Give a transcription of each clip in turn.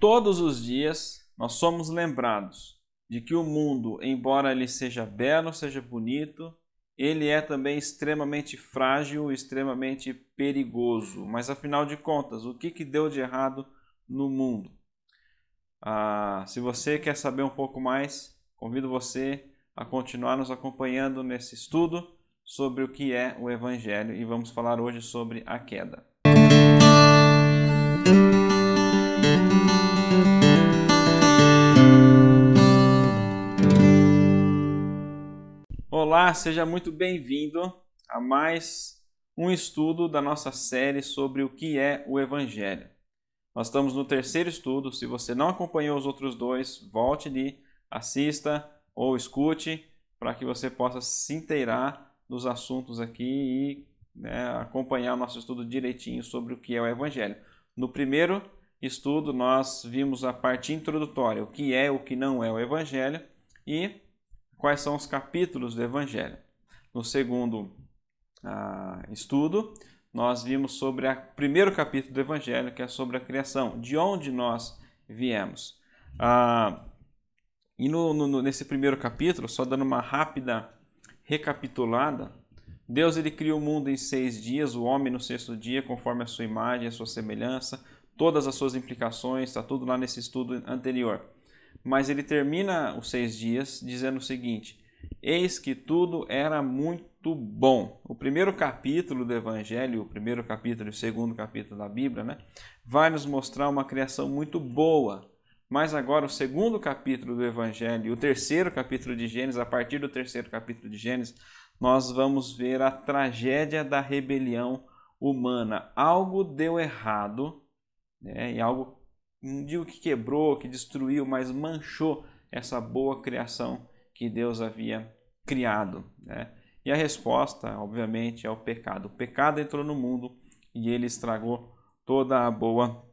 todos os dias nós somos lembrados de que o mundo, embora ele seja belo, seja bonito, ele é também extremamente frágil, extremamente perigoso. Mas afinal de contas, o que, que deu de errado no mundo? Ah, se você quer saber um pouco mais, convido você a continuar nos acompanhando nesse estudo sobre o que é o Evangelho e vamos falar hoje sobre a queda. Olá, seja muito bem-vindo a mais um estudo da nossa série sobre o que é o Evangelho. Nós estamos no terceiro estudo. Se você não acompanhou os outros dois, volte ali, assista ou escute para que você possa se inteirar dos assuntos aqui e né, acompanhar o nosso estudo direitinho sobre o que é o Evangelho. No primeiro estudo, nós vimos a parte introdutória, o que é o que não é o Evangelho e quais são os capítulos do Evangelho. No segundo ah, estudo, nós vimos sobre o primeiro capítulo do Evangelho, que é sobre a criação, de onde nós viemos. Ah, e no, no, nesse primeiro capítulo, só dando uma rápida recapitulada, Deus ele cria o mundo em seis dias, o homem no sexto dia, conforme a sua imagem, a sua semelhança, todas as suas implicações, está tudo lá nesse estudo anterior. Mas ele termina os seis dias dizendo o seguinte: Eis que tudo era muito bom. O primeiro capítulo do Evangelho, o primeiro capítulo e o segundo capítulo da Bíblia, né, vai nos mostrar uma criação muito boa. Mas agora, o segundo capítulo do Evangelho e o terceiro capítulo de Gênesis, a partir do terceiro capítulo de Gênesis, nós vamos ver a tragédia da rebelião humana. Algo deu errado, né, e algo, não digo que quebrou, que destruiu, mas manchou essa boa criação que Deus havia criado. Né? E a resposta, obviamente, é o pecado. O pecado entrou no mundo e ele estragou toda a boa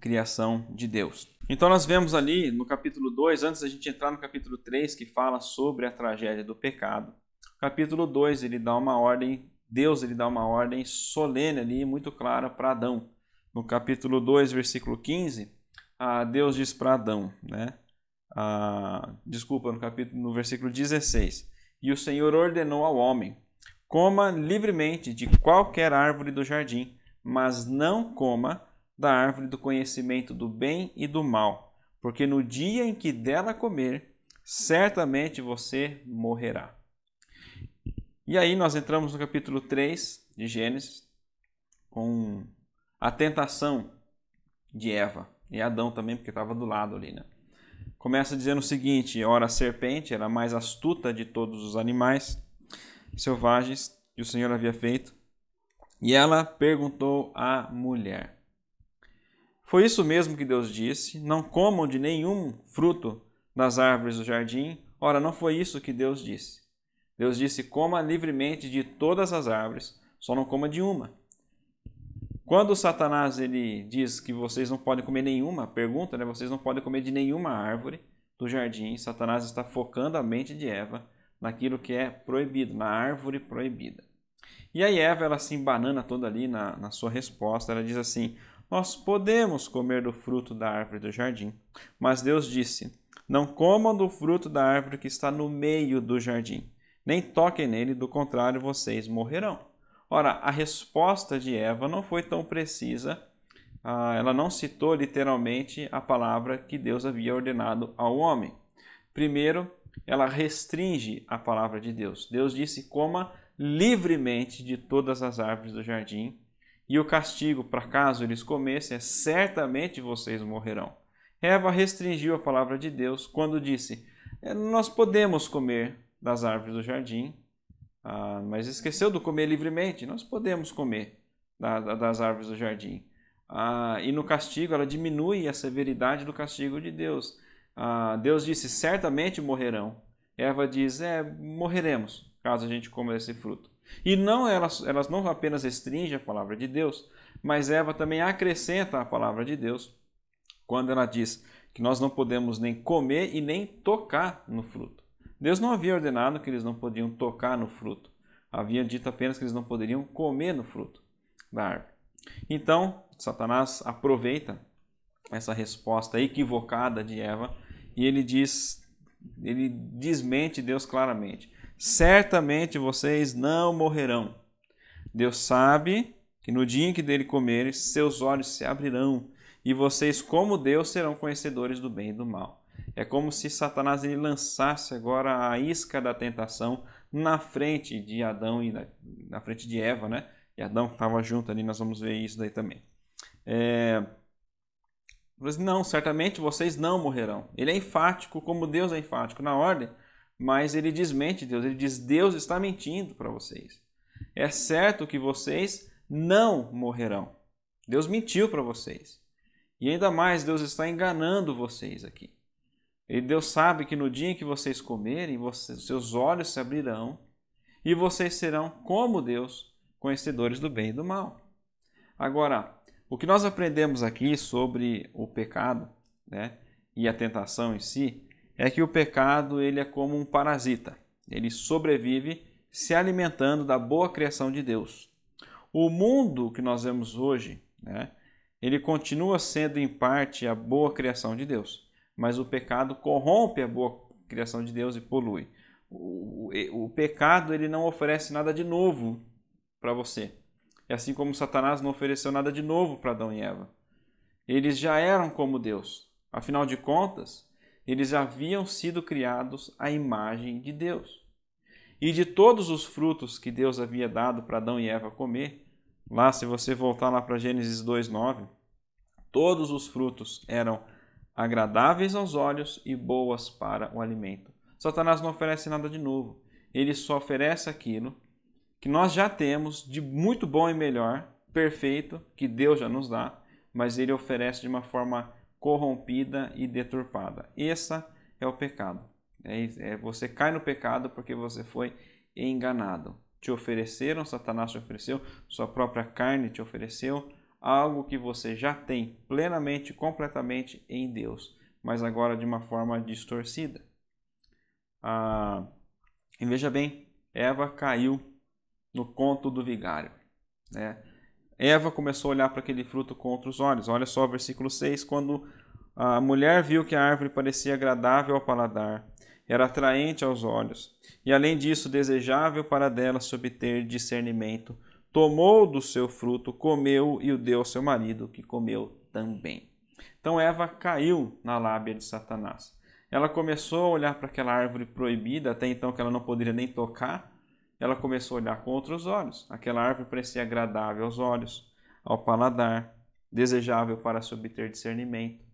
criação de Deus. Então nós vemos ali no capítulo 2, antes da gente entrar no capítulo 3, que fala sobre a tragédia do pecado. capítulo 2, ele dá uma ordem, Deus ele dá uma ordem solene ali, muito clara para Adão. No capítulo 2, versículo 15, Deus diz para Adão, né? ah, desculpa, no capítulo, no versículo 16. E o Senhor ordenou ao homem: coma livremente de qualquer árvore do jardim, mas não coma da árvore do conhecimento do bem e do mal, porque no dia em que dela comer, certamente você morrerá. E aí nós entramos no capítulo 3 de Gênesis, com a tentação de Eva e Adão também, porque estava do lado ali, né? começa dizendo o seguinte: ora, a serpente era a mais astuta de todos os animais selvagens que o Senhor havia feito. E ela perguntou à mulher: Foi isso mesmo que Deus disse? Não comam de nenhum fruto das árvores do jardim? Ora, não foi isso que Deus disse. Deus disse: Coma livremente de todas as árvores, só não coma de uma. Quando Satanás ele diz que vocês não podem comer nenhuma, pergunta, né? Vocês não podem comer de nenhuma árvore do jardim. Satanás está focando a mente de Eva naquilo que é proibido, na árvore proibida. E aí Eva ela se embanana toda ali na, na sua resposta. Ela diz assim: Nós podemos comer do fruto da árvore do jardim, mas Deus disse: Não comam do fruto da árvore que está no meio do jardim, nem toquem nele, do contrário vocês morrerão. Ora, a resposta de Eva não foi tão precisa, ah, ela não citou literalmente a palavra que Deus havia ordenado ao homem. Primeiro, ela restringe a palavra de Deus. Deus disse: coma livremente de todas as árvores do jardim, e o castigo, para caso eles comessem, é certamente vocês morrerão. Eva restringiu a palavra de Deus quando disse: é, Nós podemos comer das árvores do jardim, ah, mas esqueceu do comer livremente. Nós podemos comer da, da, das árvores do jardim. Ah, e no castigo, ela diminui a severidade do castigo de Deus. Ah, Deus disse: certamente morrerão. Eva diz: é, morreremos caso a gente coma esse fruto. E não elas, elas não apenas restringem a palavra de Deus, mas Eva também acrescenta a palavra de Deus quando ela diz que nós não podemos nem comer e nem tocar no fruto. Deus não havia ordenado que eles não podiam tocar no fruto. Havia dito apenas que eles não poderiam comer no fruto da árvore. Então, Satanás aproveita essa resposta equivocada de Eva e ele diz, ele desmente Deus claramente. Certamente vocês não morrerão. Deus sabe que no dia em que dele comerem, seus olhos se abrirão e vocês, como Deus, serão conhecedores do bem e do mal. É como se Satanás ele lançasse agora a isca da tentação na frente de Adão e na, na frente de Eva, né? E Adão estava junto ali, nós vamos ver isso daí também. É... Não, certamente vocês não morrerão. Ele é enfático, como Deus é enfático na ordem, mas ele desmente Deus. Ele diz: Deus está mentindo para vocês. É certo que vocês não morrerão. Deus mentiu para vocês. E ainda mais, Deus está enganando vocês aqui. E Deus sabe que no dia em que vocês comerem, vocês, seus olhos se abrirão e vocês serão, como Deus, conhecedores do bem e do mal. Agora, o que nós aprendemos aqui sobre o pecado né, e a tentação em si é que o pecado ele é como um parasita. Ele sobrevive se alimentando da boa criação de Deus. O mundo que nós vemos hoje, né, ele continua sendo em parte a boa criação de Deus, mas o pecado corrompe a boa criação de Deus e polui. O, o, o pecado ele não oferece nada de novo para você. É assim como Satanás não ofereceu nada de novo para Adão e Eva. Eles já eram como Deus. Afinal de contas, eles haviam sido criados à imagem de Deus. E de todos os frutos que Deus havia dado para Adão e Eva comer, Lá, se você voltar lá para Gênesis 2:9, todos os frutos eram agradáveis aos olhos e boas para o alimento. Satanás não oferece nada de novo. Ele só oferece aquilo que nós já temos de muito bom e melhor, perfeito, que Deus já nos dá, mas ele oferece de uma forma corrompida e deturpada. Esse é o pecado. É, é, você cai no pecado porque você foi enganado te ofereceram, Satanás te ofereceu, sua própria carne te ofereceu, algo que você já tem plenamente, completamente em Deus, mas agora de uma forma distorcida. Ah, e veja bem, Eva caiu no conto do vigário. Né? Eva começou a olhar para aquele fruto com outros olhos. Olha só versículo 6, quando a mulher viu que a árvore parecia agradável ao paladar era atraente aos olhos, e além disso desejável para dela se obter discernimento. Tomou do seu fruto, comeu e o deu ao seu marido, que comeu também. Então Eva caiu na lábia de Satanás. Ela começou a olhar para aquela árvore proibida, até então que ela não poderia nem tocar. Ela começou a olhar com outros olhos. Aquela árvore parecia agradável aos olhos, ao paladar, desejável para se obter discernimento.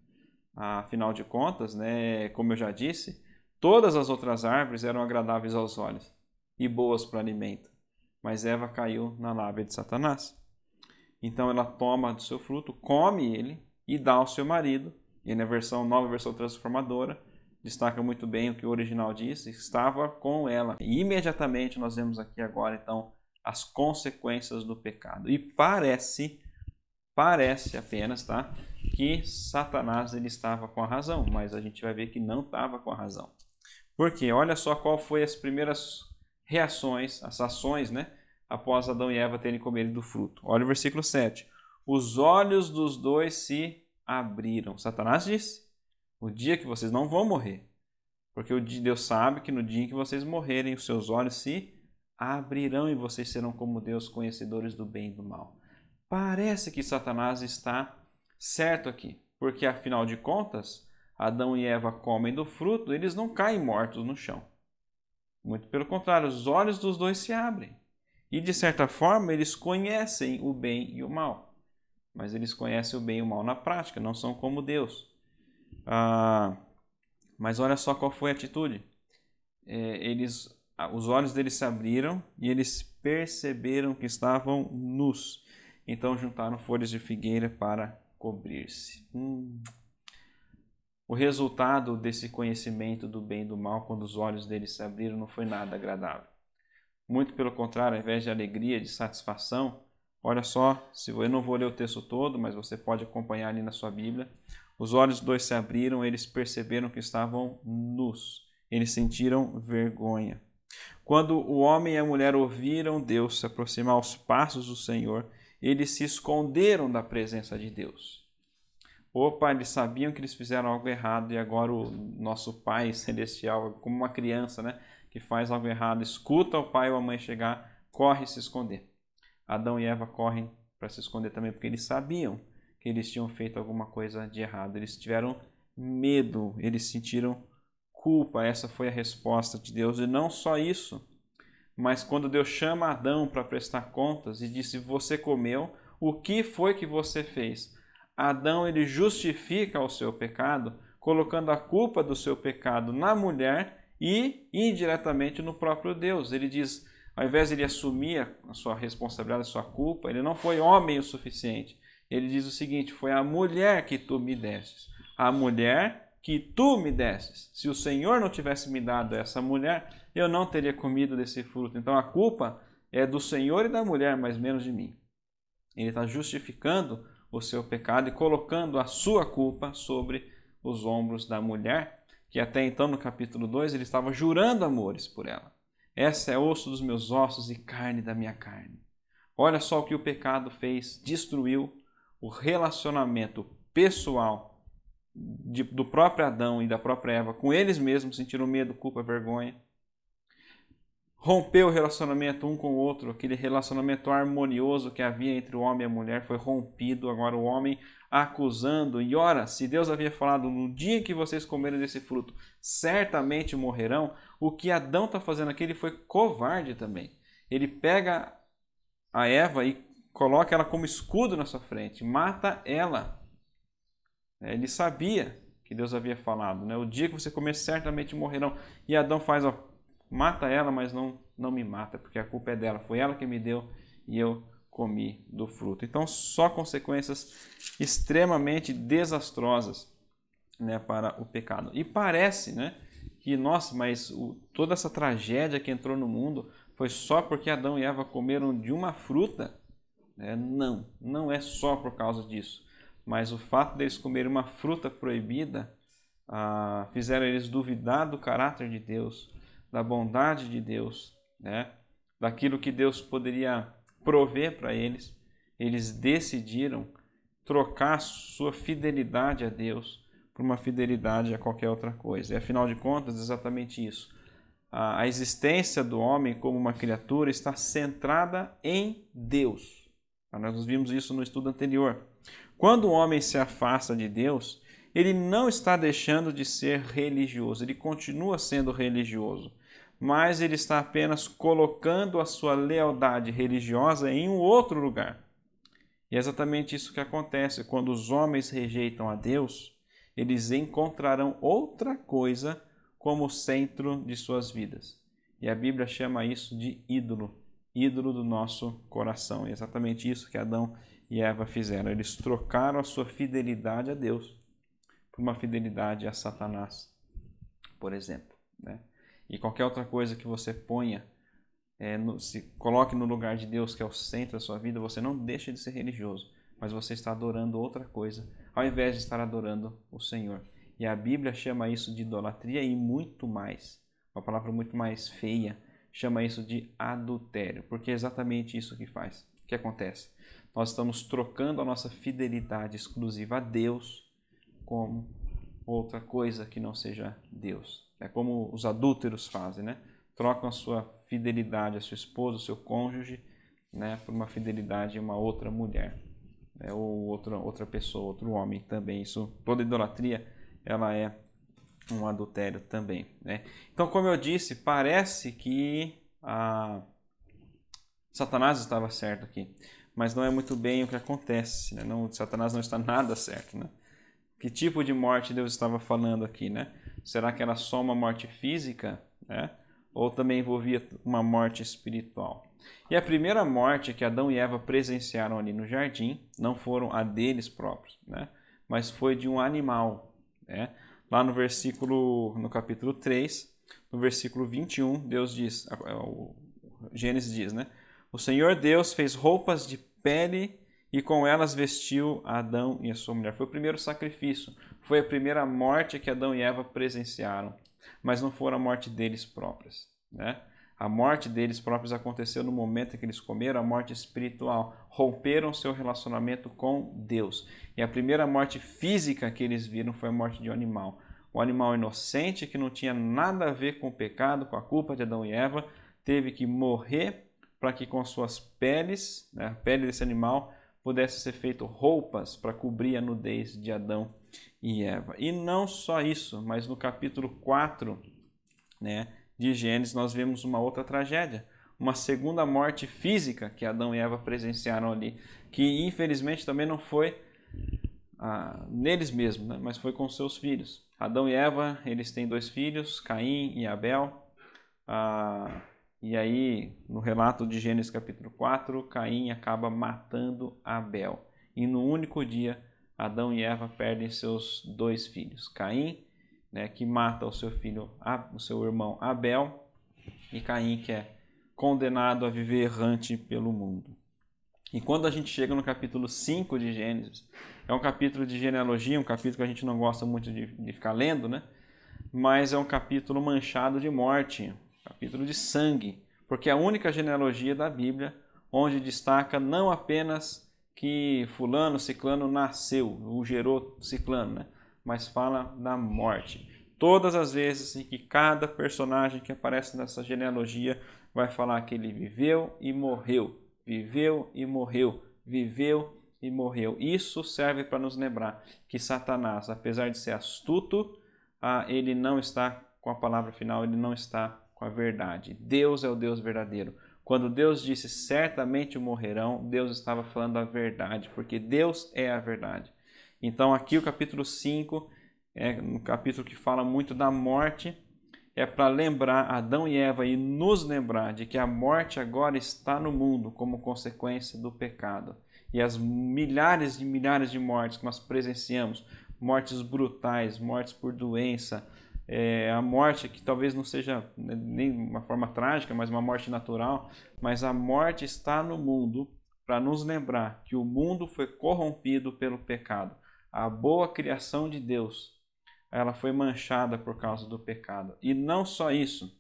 Afinal de contas, né, como eu já disse, Todas as outras árvores eram agradáveis aos olhos e boas para alimento, mas Eva caiu na lábia de Satanás. Então ela toma do seu fruto, come ele e dá ao seu marido. E na versão nova, versão transformadora, destaca muito bem o que o original diz, estava com ela. E imediatamente nós vemos aqui agora então as consequências do pecado. E parece, parece apenas, tá, que Satanás ele estava com a razão, mas a gente vai ver que não estava com a razão. Porque olha só qual foi as primeiras reações, as ações, né? Após Adão e Eva terem comido do fruto. Olha o versículo 7. Os olhos dos dois se abriram. Satanás disse: O dia que vocês não vão morrer. Porque Deus sabe que no dia em que vocês morrerem, os seus olhos se abrirão e vocês serão como Deus, conhecedores do bem e do mal. Parece que Satanás está certo aqui, porque afinal de contas, Adão e Eva comem do fruto, eles não caem mortos no chão. Muito pelo contrário, os olhos dos dois se abrem. E de certa forma, eles conhecem o bem e o mal. Mas eles conhecem o bem e o mal na prática, não são como Deus. Ah, mas olha só qual foi a atitude. É, eles, os olhos deles se abriram e eles perceberam que estavam nus. Então juntaram folhas de figueira para cobrir-se. Hum. O resultado desse conhecimento do bem e do mal, quando os olhos deles se abriram, não foi nada agradável. Muito pelo contrário, ao invés de alegria, de satisfação, olha só, se eu não vou ler o texto todo, mas você pode acompanhar ali na sua Bíblia. Os olhos dos dois se abriram, eles perceberam que estavam nus. Eles sentiram vergonha. Quando o homem e a mulher ouviram Deus se aproximar aos passos do Senhor, eles se esconderam da presença de Deus. Opa, eles sabiam que eles fizeram algo errado e agora o nosso pai celestial, como uma criança, né, que faz algo errado, escuta o pai ou a mãe chegar, corre se esconder. Adão e Eva correm para se esconder também porque eles sabiam que eles tinham feito alguma coisa de errado. Eles tiveram medo, eles sentiram culpa. Essa foi a resposta de Deus. E não só isso, mas quando Deus chama Adão para prestar contas e disse: Você comeu, o que foi que você fez? Adão ele justifica o seu pecado, colocando a culpa do seu pecado na mulher e indiretamente no próprio Deus. Ele diz: ao invés de ele assumir a sua responsabilidade, a sua culpa, ele não foi homem o suficiente. Ele diz o seguinte: Foi a mulher que tu me destes. A mulher que tu me destes. Se o Senhor não tivesse me dado essa mulher, eu não teria comido desse fruto. Então a culpa é do Senhor e da mulher, mas menos de mim. Ele está justificando o seu pecado e colocando a sua culpa sobre os ombros da mulher, que até então no capítulo 2 ele estava jurando amores por ela. Essa é osso dos meus ossos e carne da minha carne. Olha só o que o pecado fez: destruiu o relacionamento pessoal de, do próprio Adão e da própria Eva com eles mesmos, sentiram medo, culpa, vergonha. Rompeu o relacionamento um com o outro, aquele relacionamento harmonioso que havia entre o homem e a mulher foi rompido. Agora o homem acusando, e ora, se Deus havia falado no dia que vocês comerem desse fruto, certamente morrerão. O que Adão está fazendo aqui, ele foi covarde também. Ele pega a Eva e coloca ela como escudo na sua frente, mata ela. É, ele sabia que Deus havia falado, né? O dia que você comer, certamente morrerão. E Adão faz, ó, mata ela, mas não, não me mata, porque a culpa é dela. Foi ela que me deu e eu comi do fruto. Então, só consequências extremamente desastrosas né, para o pecado. E parece, né, que, nossa, mas o, toda essa tragédia que entrou no mundo foi só porque Adão e Eva comeram de uma fruta? Né? Não, não é só por causa disso mas o fato deles comerem uma fruta proibida ah, fizeram eles duvidar do caráter de Deus, da bondade de Deus, né? daquilo que Deus poderia prover para eles. Eles decidiram trocar sua fidelidade a Deus por uma fidelidade a qualquer outra coisa. E afinal de contas, exatamente isso. A existência do homem como uma criatura está centrada em Deus. Nós vimos isso no estudo anterior. Quando o homem se afasta de Deus, ele não está deixando de ser religioso, ele continua sendo religioso, mas ele está apenas colocando a sua lealdade religiosa em um outro lugar. E é exatamente isso que acontece quando os homens rejeitam a Deus, eles encontrarão outra coisa como centro de suas vidas. E a Bíblia chama isso de ídolo, ídolo do nosso coração. É exatamente isso que Adão e Eva fizeram. Eles trocaram a sua fidelidade a Deus por uma fidelidade a Satanás, por exemplo. Né? E qualquer outra coisa que você ponha, é, no, se coloque no lugar de Deus, que é o centro da sua vida, você não deixa de ser religioso, mas você está adorando outra coisa, ao invés de estar adorando o Senhor. E a Bíblia chama isso de idolatria e muito mais. Uma palavra muito mais feia, chama isso de adultério, porque é exatamente isso que faz. Que acontece? nós estamos trocando a nossa fidelidade exclusiva a Deus como outra coisa que não seja Deus. É como os adúlteros fazem, né? Trocam a sua fidelidade a sua esposa, ao seu cônjuge, né, por uma fidelidade a uma outra mulher, né, ou outra outra pessoa, outro homem também. Isso, toda idolatria, ela é um adultério também, né? Então, como eu disse, parece que a Satanás estava certo aqui mas não é muito bem o que acontece. Né? Não, Satanás não está nada certo. Né? Que tipo de morte Deus estava falando aqui? Né? Será que era só uma morte física? Né? Ou também envolvia uma morte espiritual? E a primeira morte que Adão e Eva presenciaram ali no jardim não foram a deles próprios, né? mas foi de um animal. Né? Lá no versículo, no capítulo 3, no versículo 21, Deus diz, o Gênesis diz, né? O Senhor Deus fez roupas de pele e com elas vestiu Adão e a sua mulher. Foi o primeiro sacrifício, foi a primeira morte que Adão e Eva presenciaram, mas não foi a morte deles próprias. Né? A morte deles próprios aconteceu no momento em que eles comeram a morte espiritual, romperam seu relacionamento com Deus. E a primeira morte física que eles viram foi a morte de um animal. Um animal inocente que não tinha nada a ver com o pecado, com a culpa de Adão e Eva, teve que morrer para que com suas peles, né, a pele desse animal, pudesse ser feito roupas para cobrir a nudez de Adão e Eva. E não só isso, mas no capítulo 4, né, de Gênesis, nós vemos uma outra tragédia, uma segunda morte física que Adão e Eva presenciaram ali, que infelizmente também não foi ah, neles mesmos, né? mas foi com seus filhos. Adão e Eva, eles têm dois filhos, Caim e Abel. Ah, e aí, no relato de Gênesis capítulo 4, Caim acaba matando Abel. E no único dia, Adão e Eva perdem seus dois filhos. Caim né, que mata o seu filho, o seu irmão Abel, e Caim que é condenado a viver errante pelo mundo. E quando a gente chega no capítulo 5 de Gênesis, é um capítulo de genealogia, um capítulo que a gente não gosta muito de, de ficar lendo, né? Mas é um capítulo manchado de morte, capítulo de sangue, porque é a única genealogia da Bíblia onde destaca não apenas que fulano, ciclano nasceu, o gerou ciclano, né? mas fala da morte. Todas as vezes em que cada personagem que aparece nessa genealogia vai falar que ele viveu e morreu, viveu e morreu, viveu e morreu. Isso serve para nos lembrar que Satanás, apesar de ser astuto, ah, ele não está com a palavra final, ele não está com a verdade. Deus é o Deus verdadeiro. Quando Deus disse certamente morrerão, Deus estava falando a verdade, porque Deus é a verdade. Então, aqui o capítulo 5 é um capítulo que fala muito da morte, é para lembrar Adão e Eva e nos lembrar de que a morte agora está no mundo como consequência do pecado. E as milhares e milhares de mortes que nós presenciamos, mortes brutais, mortes por doença, é, a morte que talvez não seja nem uma forma trágica, mas uma morte natural, mas a morte está no mundo para nos lembrar que o mundo foi corrompido pelo pecado a boa criação de Deus, ela foi manchada por causa do pecado. E não só isso,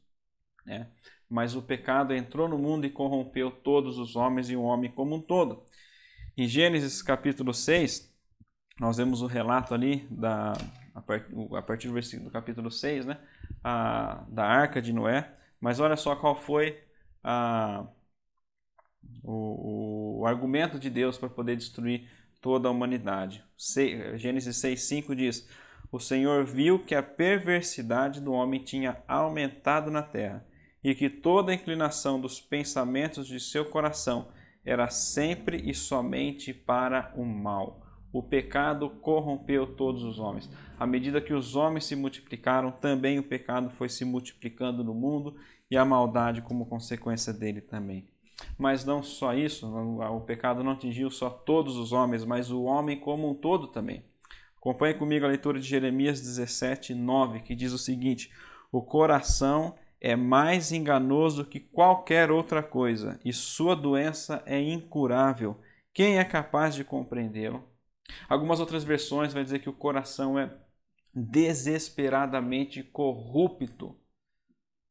né? mas o pecado entrou no mundo e corrompeu todos os homens e o homem como um todo. Em Gênesis capítulo 6, nós vemos o relato ali da, a partir do versículo do capítulo 6, né? A, da arca de Noé. Mas olha só qual foi a, o, o argumento de Deus para poder destruir toda a humanidade. Gênesis 6,5 diz: O Senhor viu que a perversidade do homem tinha aumentado na terra e que toda a inclinação dos pensamentos de seu coração era sempre e somente para o mal. O pecado corrompeu todos os homens. À medida que os homens se multiplicaram, também o pecado foi se multiplicando no mundo e a maldade como consequência dele também. Mas não só isso, o pecado não atingiu só todos os homens, mas o homem como um todo também. Acompanhe comigo a leitura de Jeremias 17, 9, que diz o seguinte: O coração é mais enganoso que qualquer outra coisa, e sua doença é incurável. Quem é capaz de compreendê-lo? Algumas outras versões vai dizer que o coração é desesperadamente corrupto.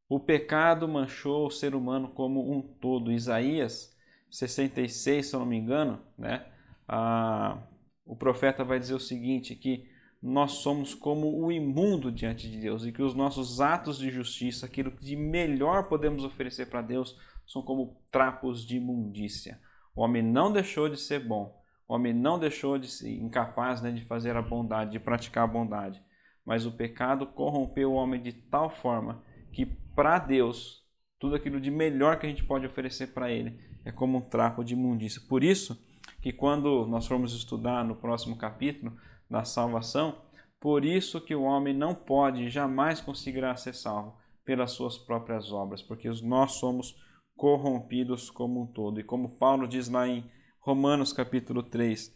O pecado manchou o ser humano como um todo. Isaías 66, se eu não me engano, né? Ah, o profeta vai dizer o seguinte: que nós somos como o imundo diante de Deus e que os nossos atos de justiça, aquilo que de melhor podemos oferecer para Deus, são como trapos de imundícia. O homem não deixou de ser bom, homem não deixou de ser incapaz né, de fazer a bondade, de praticar a bondade, mas o pecado corrompeu o homem de tal forma que para Deus, tudo aquilo de melhor que a gente pode oferecer para Ele é como um trapo de imundícia. Por isso que quando nós formos estudar no próximo capítulo da salvação, por isso que o homem não pode jamais conseguirá ser salvo pelas suas próprias obras, porque nós somos corrompidos como um todo. E como Paulo diz lá em Romanos capítulo 3,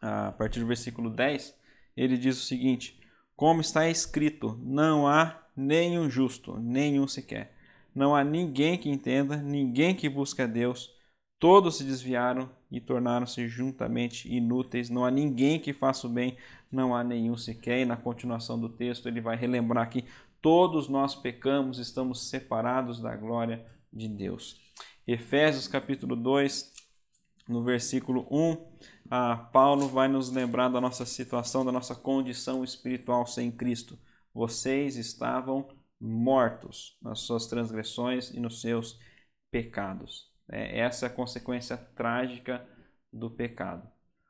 a partir do versículo 10, ele diz o seguinte: Como está escrito, não há nenhum justo, nenhum sequer. Não há ninguém que entenda, ninguém que busque a Deus. Todos se desviaram e tornaram-se juntamente inúteis. Não há ninguém que faça o bem, não há nenhum sequer. E na continuação do texto ele vai relembrar que todos nós pecamos, estamos separados da glória de Deus. Efésios capítulo 2, no versículo 1, a Paulo vai nos lembrar da nossa situação, da nossa condição espiritual sem Cristo. Vocês estavam mortos nas suas transgressões e nos seus pecados. É, essa é a consequência trágica do pecado.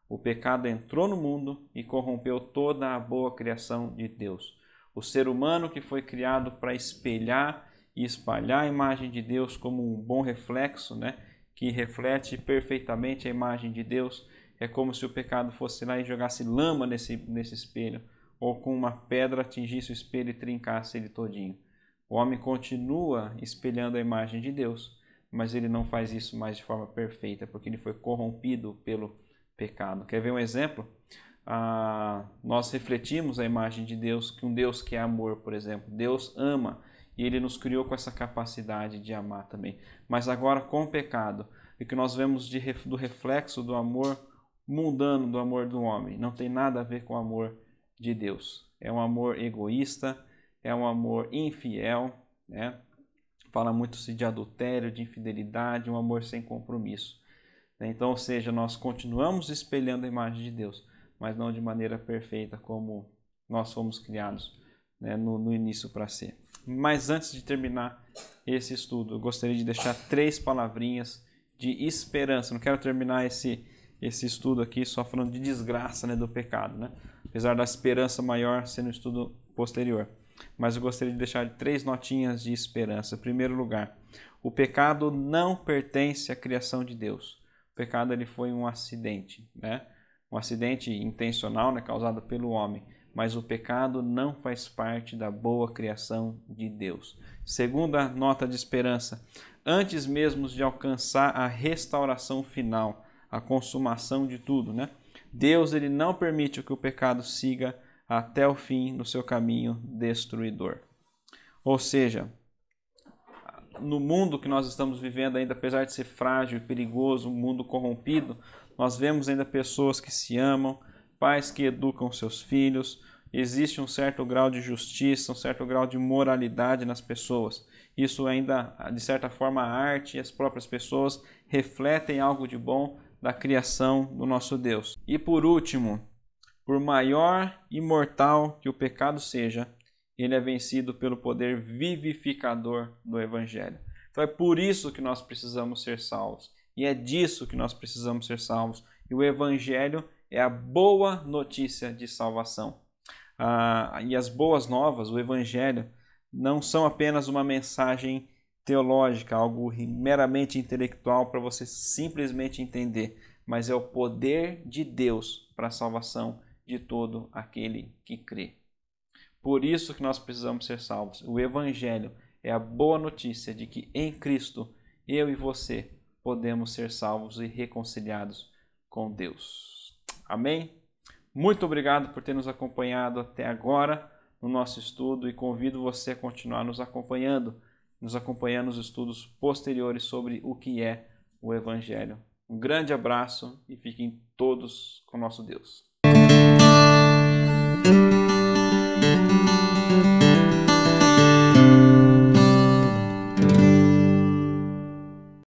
O pecado entrou no mundo e corrompeu toda a boa criação de Deus. O ser humano que foi criado para espelhar e espalhar a imagem de Deus como um bom reflexo, né? Que reflete perfeitamente a imagem de Deus. É como se o pecado fosse lá e jogasse lama nesse, nesse espelho, ou com uma pedra atingisse o espelho e trincasse ele todinho. O homem continua espelhando a imagem de Deus, mas ele não faz isso mais de forma perfeita, porque ele foi corrompido pelo pecado. Quer ver um exemplo? Ah, nós refletimos a imagem de Deus, que um Deus que é amor, por exemplo. Deus ama e ele nos criou com essa capacidade de amar também. Mas agora com o pecado, e que nós vemos de, do reflexo do amor mundano do amor do homem, não tem nada a ver com o amor de Deus. É um amor egoísta, é um amor infiel, né? Fala muito-se de adultério, de infidelidade, um amor sem compromisso. Né? Então, ou seja, nós continuamos espelhando a imagem de Deus, mas não de maneira perfeita como nós fomos criados né, no, no início para ser. Mas antes de terminar esse estudo, eu gostaria de deixar três palavrinhas de esperança. Não quero terminar esse, esse estudo aqui só falando de desgraça né, do pecado, né? apesar da esperança maior sendo um estudo posterior. Mas eu gostaria de deixar três notinhas de esperança. Em primeiro lugar, o pecado não pertence à criação de Deus. O pecado ele foi um acidente, né? um acidente intencional né, causado pelo homem mas o pecado não faz parte da boa criação de Deus. Segunda nota de esperança: antes mesmo de alcançar a restauração final, a consumação de tudo, né? Deus ele não permite que o pecado siga até o fim no seu caminho destruidor. Ou seja, no mundo que nós estamos vivendo ainda, apesar de ser frágil e perigoso, um mundo corrompido, nós vemos ainda pessoas que se amam, pais que educam seus filhos, existe um certo grau de justiça, um certo grau de moralidade nas pessoas. Isso ainda, de certa forma, a arte e as próprias pessoas refletem algo de bom da criação do nosso Deus. E por último, por maior e mortal que o pecado seja, ele é vencido pelo poder vivificador do Evangelho. Então é por isso que nós precisamos ser salvos. E é disso que nós precisamos ser salvos. E o Evangelho é a boa notícia de salvação. Ah, e as boas novas, o Evangelho, não são apenas uma mensagem teológica, algo meramente intelectual para você simplesmente entender, mas é o poder de Deus para a salvação de todo aquele que crê. Por isso que nós precisamos ser salvos. O Evangelho é a boa notícia de que em Cristo eu e você podemos ser salvos e reconciliados com Deus. Amém? Muito obrigado por ter nos acompanhado até agora no nosso estudo e convido você a continuar nos acompanhando, nos acompanhando nos estudos posteriores sobre o que é o Evangelho. Um grande abraço e fiquem todos com nosso Deus.